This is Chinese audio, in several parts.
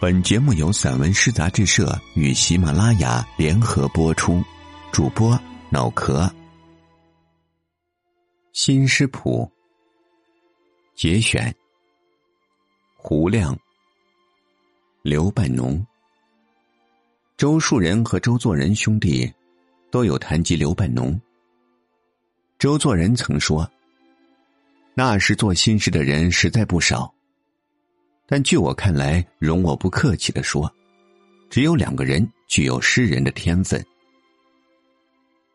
本节目由散文诗杂志社与喜马拉雅联合播出，主播脑壳。新诗谱节选，胡亮、刘半农、周树人和周作人兄弟都有谈及刘半农。周作人曾说：“那时做新诗的人实在不少。”但据我看来，容我不客气的说，只有两个人具有诗人的天分，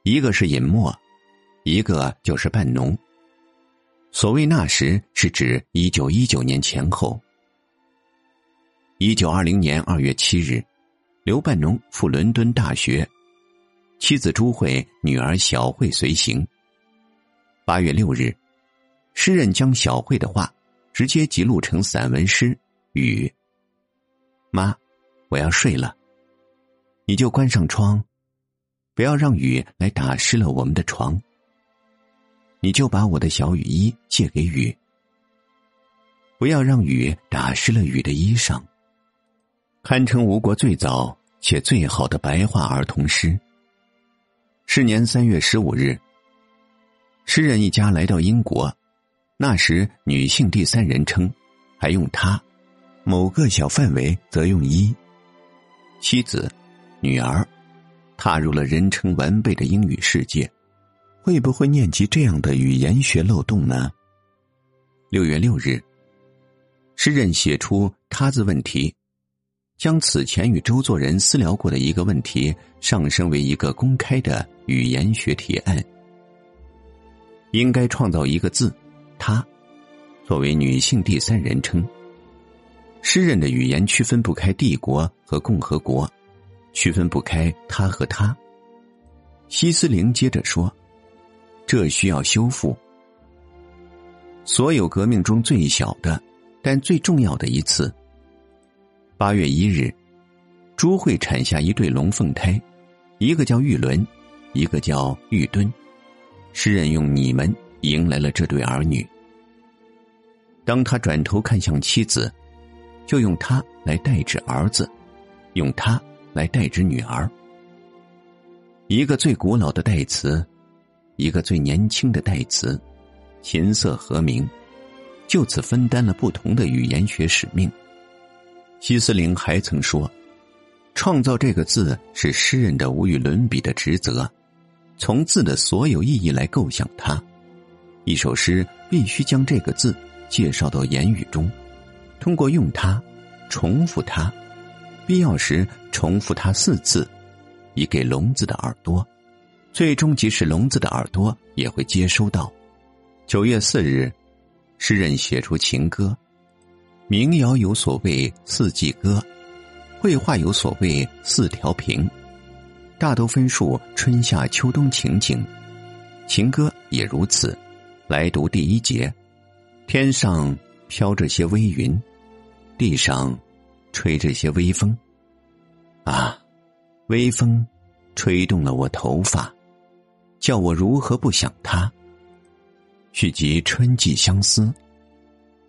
一个是尹默，一个就是半农。所谓那时，是指一九一九年前后。一九二零年二月七日，刘半农赴伦敦大学，妻子朱慧、女儿小慧随行。八月六日，诗人将小慧的话直接记录成散文诗。雨，妈，我要睡了。你就关上窗，不要让雨来打湿了我们的床。你就把我的小雨衣借给雨，不要让雨打湿了雨的衣裳。堪称吴国最早且最好的白话儿童诗。是年三月十五日，诗人一家来到英国，那时女性第三人称，还用他。某个小范围则用一。妻子、女儿，踏入了人称完备的英语世界，会不会念及这样的语言学漏洞呢？六月六日，诗人写出“他”字问题，将此前与周作人私聊过的一个问题上升为一个公开的语言学提案，应该创造一个字“他”，作为女性第三人称。诗人的语言区分不开帝国和共和国，区分不开他和他。西斯林接着说：“这需要修复。所有革命中最小的，但最重要的一次。八月一日，朱慧产下一对龙凤胎，一个叫玉伦，一个叫玉墩。诗人用你们迎来了这对儿女。当他转头看向妻子。”就用它来代指儿子，用它来代指女儿。一个最古老的代词，一个最年轻的代词，琴瑟和鸣，就此分担了不同的语言学使命。希斯林还曾说：“创造这个字是诗人的无与伦比的职责，从字的所有意义来构想它。一首诗必须将这个字介绍到言语中。”通过用它，重复它，必要时重复它四次，以给聋子的耳朵。最终，即使聋子的耳朵也会接收到。九月四日，诗人写出情歌，民谣有所谓四季歌，绘画有所谓四条屏，大都分述春夏秋冬情景。情歌也如此。来读第一节：天上飘着些微云。地上，吹着些微风。啊，微风，吹动了我头发，叫我如何不想他？续集春季相思，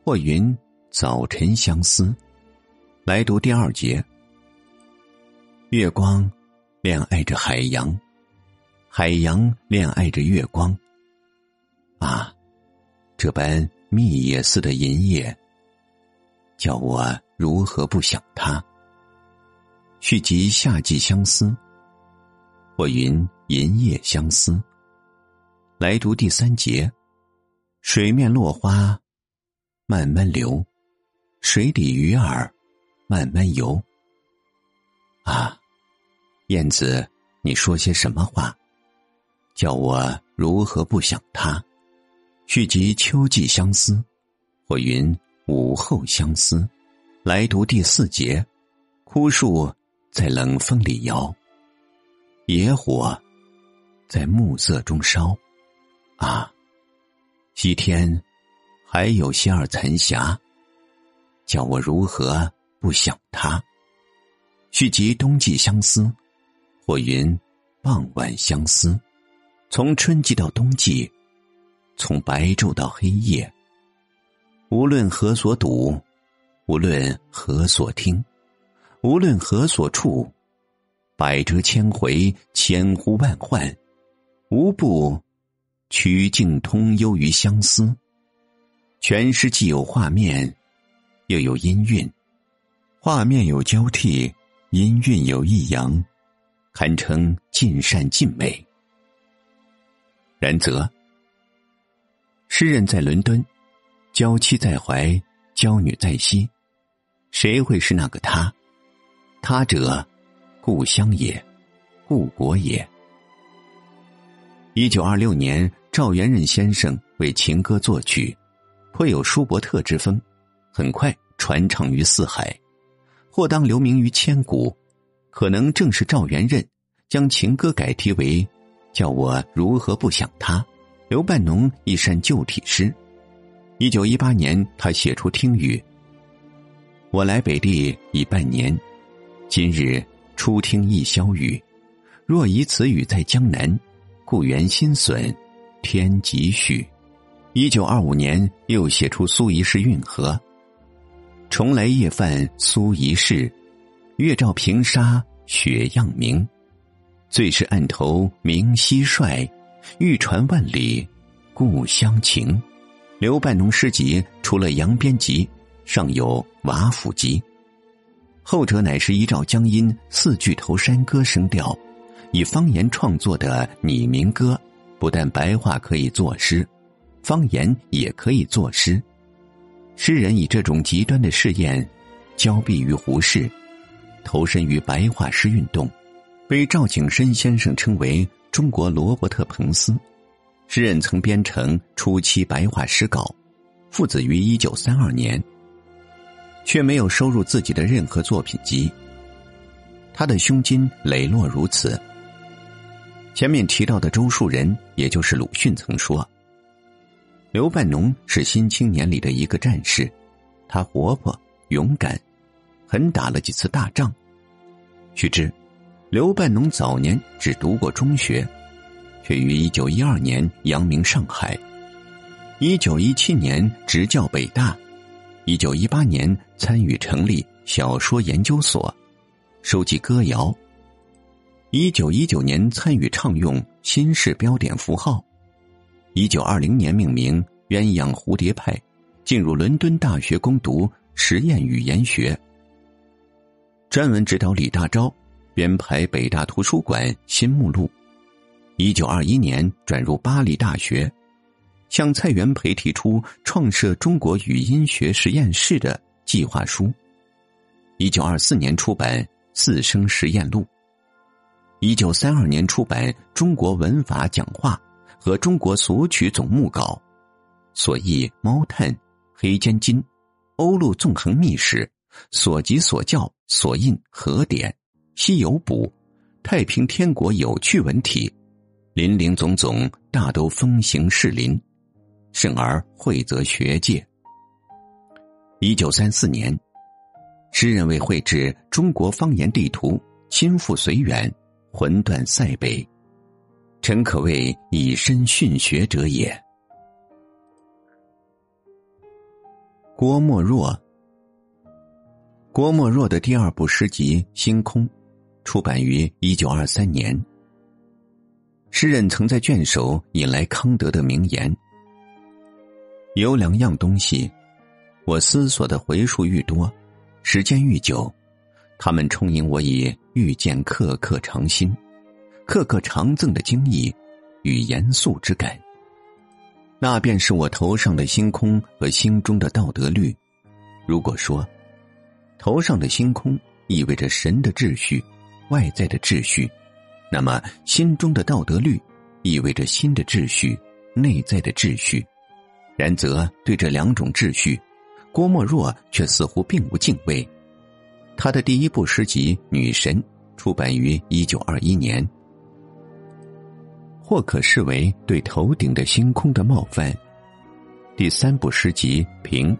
或云早晨相思。来读第二节。月光，恋爱着海洋，海洋恋爱着月光。啊，这般密叶似的银叶。叫我如何不想他？续集夏季相思，或云银叶相思。来读第三节：水面落花慢慢流，水底鱼儿慢慢游。啊，燕子，你说些什么话？叫我如何不想他？续集秋季相思，或云。午后相思，来读第四节。枯树在冷风里摇，野火在暮色中烧。啊，西天还有些儿残霞，叫我如何不想他？续集冬季相思，或云傍晚相思。从春季到冬季，从白昼到黑夜。无论何所睹，无论何所听，无论何所处，百折千回，千呼万唤，无不曲径通幽于相思。全诗既有画面，又有音韵，画面有交替，音韵有抑扬，堪称尽善尽美。然则，诗人在伦敦，娇妻在怀，娇女在心，谁会是那个他？他者，故乡也，故国也。一九二六年，赵元任先生为情歌作曲，颇有舒伯特之风，很快传唱于四海，或当留名于千古。可能正是赵元任将情歌改题为。叫我如何不想他？刘半农一扇旧体诗。一九一八年，他写出听雨：“我来北地已半年，今日初听一宵雨。若以此语在江南，故园心损，天几许。”一九二五年，又写出苏黎世运河：“重来夜泛苏黎世，月照平沙雪样明。”最是岸头明蟋蟀，欲传万里故乡情。刘半农诗集除了《扬鞭集》，尚有《瓦釜集》，后者乃是依照江阴四巨头山歌声调，以方言创作的拟民歌。不但白话可以作诗，方言也可以作诗。诗人以这种极端的试验，交臂于胡适，投身于白话诗运动。被赵景深先生称为“中国罗伯特·彭斯”，诗人曾编成初期白话诗稿，附子于一九三二年，却没有收入自己的任何作品集。他的胸襟磊落如此。前面提到的周树人，也就是鲁迅曾说：“刘半农是新青年里的一个战士，他活泼勇敢，很打了几次大仗。”须知。刘半农早年只读过中学，却于一九一二年扬名上海，一九一七年执教北大，一九一八年参与成立小说研究所，收集歌谣。一九一九年参与倡用新式标点符号，一九二零年命名鸳鸯蝴蝶派，进入伦敦大学攻读实验语言学，专门指导李大钊。编排北大图书馆新目录，一九二一年转入巴黎大学，向蔡元培提出创设中国语音学实验室的计划书。一九二四年出版《四声实验录》，一九三二年出版《中国文法讲话》和《中国俗曲总目稿》，所译《猫探》《黑尖金》《欧陆纵横秘史》，所集所教所印和典。西游补，太平天国有趣文体，林林总总，大都风行士林，甚而惠泽学界。一九三四年，诗人为绘制中国方言地图，亲赴绥远，魂断塞北，诚可谓以身殉学者也。郭沫若，郭沫若的第二部诗集《星空》。出版于一九二三年。诗人曾在卷首引来康德的名言：“有两样东西，我思索的回数愈多，时间愈久，他们充盈我以遇见刻刻长新、刻刻长赠的惊异与严肃之感。那便是我头上的星空和心中的道德律。如果说，头上的星空意味着神的秩序。”外在的秩序，那么心中的道德律，意味着新的秩序，内在的秩序。然则对这两种秩序，郭沫若却似乎并无敬畏。他的第一部诗集《女神》出版于一九二一年，或可视为对头顶的星空的冒犯。第三部诗集《平》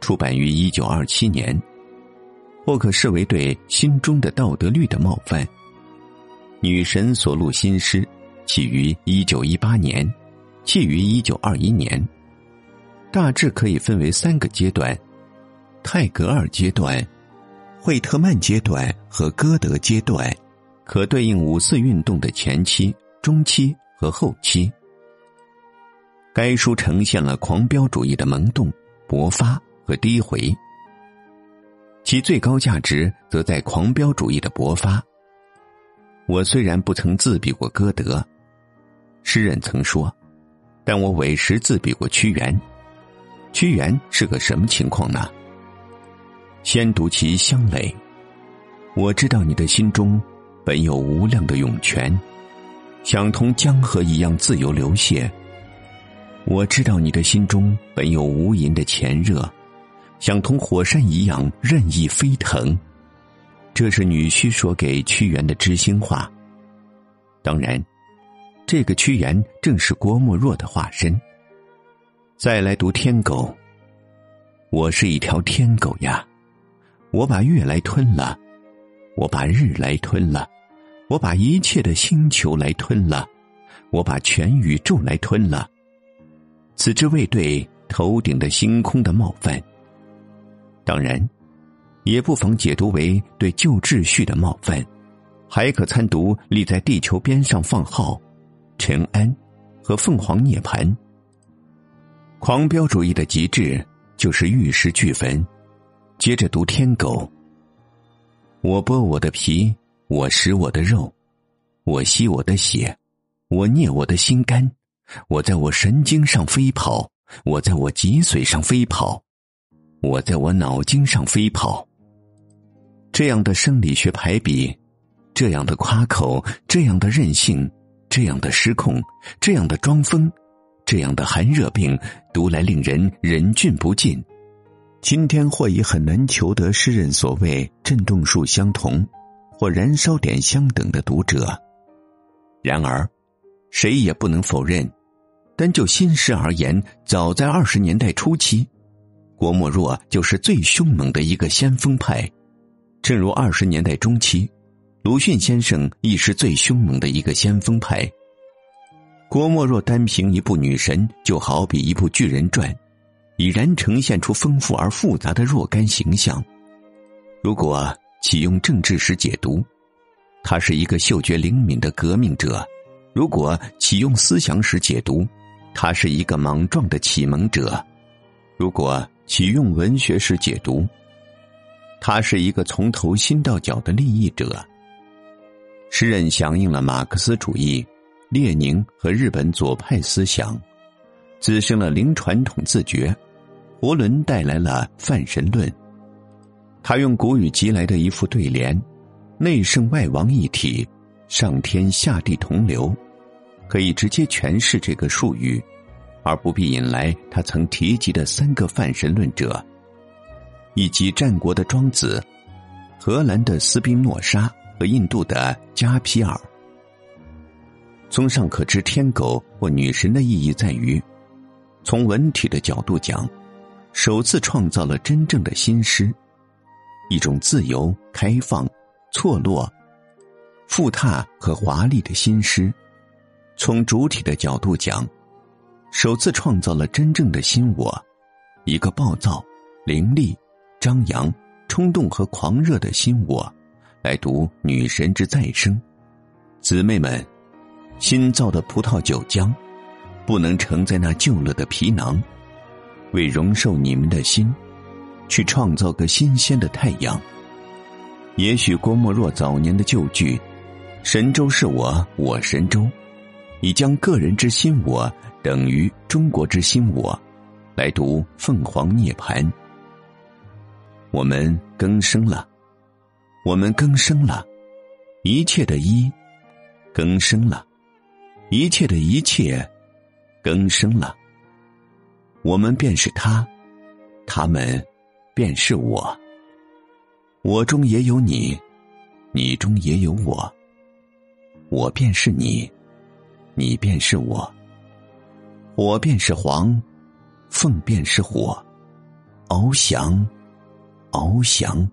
出版于一九二七年。或可视为对心中的道德律的冒犯。女神所录新诗，起于一九一八年，弃于一九二一年，大致可以分为三个阶段：泰戈尔阶段、惠特曼阶段和歌德阶段，可对应五四运动的前期、中期和后期。该书呈现了狂飙主义的萌动、勃发和低回，其最高价值则在狂飙主义的勃发。我虽然不曾自比过歌德，诗人曾说，但我委实自比过屈原。屈原是个什么情况呢？先读其乡垒，我知道你的心中本有无量的涌泉，想同江河一样自由流泻。我知道你的心中本有无垠的潜热，想同火山一样任意飞腾。这是女婿说给屈原的知心话。当然，这个屈原正是郭沫若的化身。再来读天狗。我是一条天狗呀，我把月来吞了，我把日来吞了，我把一切的星球来吞了，我把全宇宙来吞了。此之谓对头顶的星空的冒犯，当然，也不妨解读为对旧秩序的冒犯，还可参读立在地球边上放号、陈安和凤凰涅盘。狂飙主义的极致就是玉石俱焚。接着读天狗，我剥我的皮，我食我的肉，我吸我的血，我捏我的心肝。我在我神经上飞跑，我在我脊髓上飞跑，我在我脑筋上飞跑。这样的生理学排比，这样的夸口，这样的任性，这样的失控，这样的装疯，这样的寒热病，读来令人忍俊不禁。今天或已很难求得诗人所谓震动数相同，或燃烧点相等的读者。然而，谁也不能否认。单就新诗而言，早在二十年代初期，郭沫若就是最凶猛的一个先锋派；正如二十年代中期，鲁迅先生亦是最凶猛的一个先锋派。郭沫若单凭一部《女神》，就好比一部巨人传，已然呈现出丰富而复杂的若干形象。如果启用政治史解读，他是一个嗅觉灵敏的革命者；如果启用思想史解读，他是一个莽撞的启蒙者，如果启用文学史解读，他是一个从头心到脚的利益者。诗人响应了马克思主义、列宁和日本左派思想，滋生了零传统自觉。活伦带来了泛神论，他用古语集来的一副对联：“内圣外王一体，上天下地同流。”可以直接诠释这个术语，而不必引来他曾提及的三个泛神论者，以及战国的庄子、荷兰的斯宾诺莎和印度的加皮尔。综上可知，天狗或女神的意义在于，从文体的角度讲，首次创造了真正的新诗，一种自由、开放、错落、富沓和华丽的新诗。从主体的角度讲，首次创造了真正的新我，一个暴躁、凌厉、张扬、冲动和狂热的心我，来读女神之再生。姊妹们，新造的葡萄酒浆，不能盛在那旧了的皮囊，为容受你们的心，去创造个新鲜的太阳。也许郭沫若早年的旧句：“神州是我，我神州。”已将个人之心我等于中国之心我，来读凤凰涅槃。我们更生了，我们更生了，一切的一更生了，一切的一切更生了。我们便是他，他们便是我。我中也有你，你中也有我，我便是你。你便是我，我便是黄，凤便是火，翱翔，翱翔，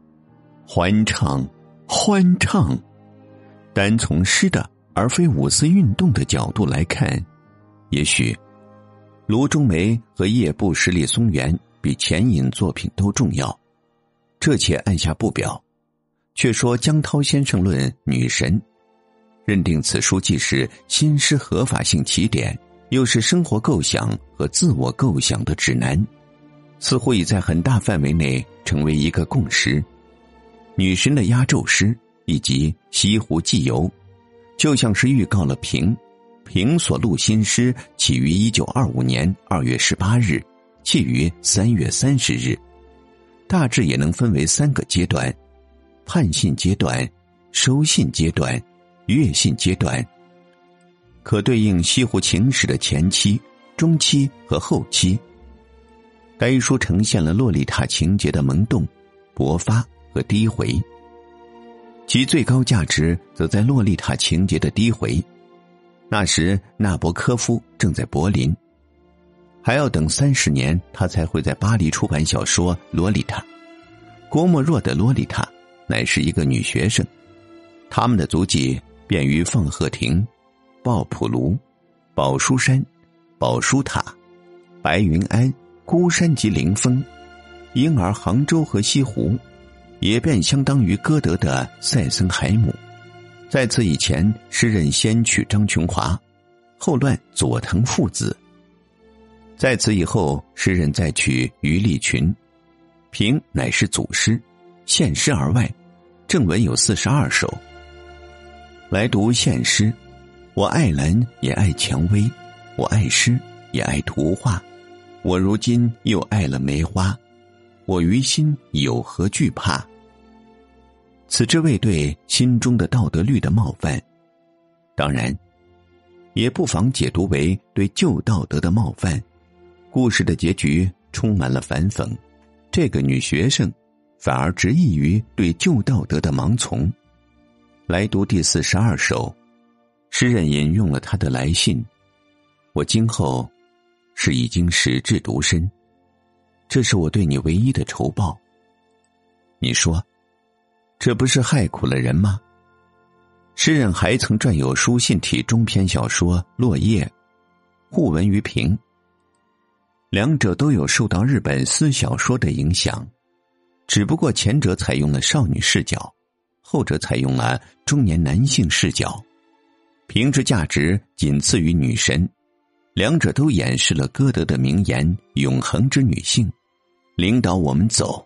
欢唱，欢唱。单从诗的而非五四运动的角度来看，也许卢中梅和叶布十里松原比前引作品都重要。这且按下不表，却说江涛先生论女神，认定此书既是新诗合法性起点，又是生活构想和自我构想的指南，似乎已在很大范围内成为一个共识。女神的压轴诗以及西湖记游，就像是预告了平平所录新诗起于一九二五年二月十八日，弃于三月三十日，大致也能分为三个阶段。判信阶段、收信阶段、阅信阶段，可对应西湖情史的前期、中期和后期。该书呈现了洛丽塔情节的萌动、勃发和低回，其最高价值则在洛丽塔情节的低回。那时纳博科夫正在柏林，还要等三十年，他才会在巴黎出版小说《洛丽塔》。郭沫若的《洛丽塔》。乃是一个女学生，他们的足迹便于放鹤亭、鲍普卢、宝书山、宝书塔、白云庵、孤山及灵峰，因而杭州和西湖，也便相当于歌德的塞森海姆。在此以前，诗人先娶张琼华，后乱佐藤父子；在此以后，诗人再娶余立群，平乃是祖师。献诗而外，正文有四十二首。来读献诗，我爱兰也爱蔷薇，我爱诗也爱图画，我如今又爱了梅花，我于心有何惧怕？此之谓对心中的道德律的冒犯，当然，也不妨解读为对旧道德的冒犯。故事的结局充满了反讽，这个女学生。反而执意于对旧道德的盲从，来读第四十二首。诗人引用了他的来信，我今后是已经矢志独身，这是我对你唯一的仇报。你说，这不是害苦了人吗？诗人还曾撰有书信体中篇小说《落叶》，互文于平。两者都有受到日本私小说的影响。只不过前者采用了少女视角，后者采用了中年男性视角，评之价值仅次于女神。两者都掩饰了歌德的名言：“永恒之女性，领导我们走。”